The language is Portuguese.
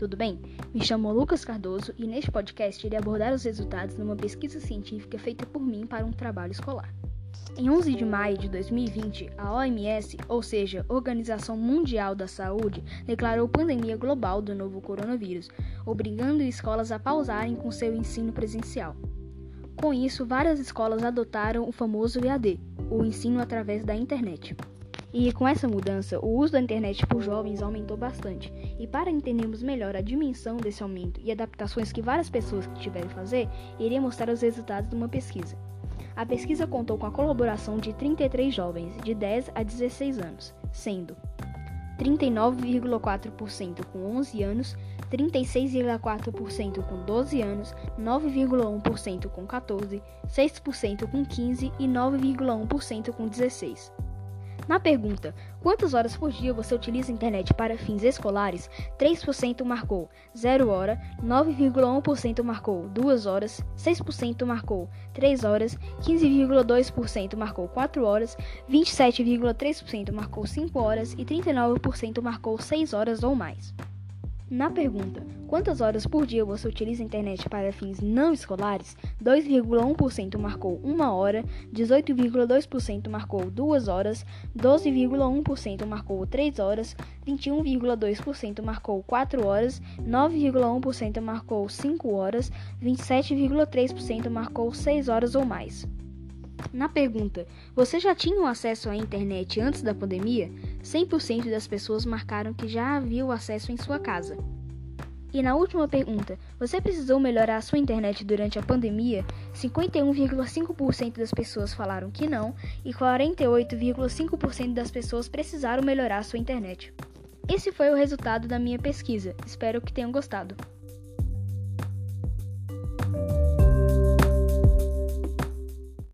tudo bem? Me chamo Lucas Cardoso e neste podcast irei abordar os resultados de uma pesquisa científica feita por mim para um trabalho escolar. Em 11 de maio de 2020, a OMS, ou seja, Organização Mundial da Saúde, declarou pandemia global do novo coronavírus, obrigando escolas a pausarem com seu ensino presencial. Com isso, várias escolas adotaram o famoso EAD, o ensino através da internet. E com essa mudança, o uso da internet por jovens aumentou bastante. E para entendermos melhor a dimensão desse aumento e adaptações que várias pessoas tiveram que fazer, irei mostrar os resultados de uma pesquisa. A pesquisa contou com a colaboração de 33 jovens de 10 a 16 anos, sendo 39,4% com 11 anos, 36,4% com 12 anos, 9,1% com 14, 6% com 15 e 9,1% com 16. Na pergunta: quantas horas por dia você utiliza a internet para fins escolares? 3% marcou 0 hora, 9,1% marcou 2 horas, 6% marcou 3 horas, 15,2% marcou 4 horas, 27,3% marcou 5 horas e 39% marcou 6 horas ou mais. Na pergunta: quantas horas por dia você utiliza a internet para fins não escolares? 2,1% marcou 1 hora, 18,2% marcou 2 horas, 12,1% marcou 3 horas, 21,2% marcou 4 horas, 9,1% marcou 5 horas, 27,3% marcou 6 horas ou mais. Na pergunta: Você já tinha acesso à internet antes da pandemia? 100% das pessoas marcaram que já havia o acesso em sua casa. E na última pergunta: Você precisou melhorar a sua internet durante a pandemia? 51,5% das pessoas falaram que não e 48,5% das pessoas precisaram melhorar a sua internet. Esse foi o resultado da minha pesquisa. Espero que tenham gostado.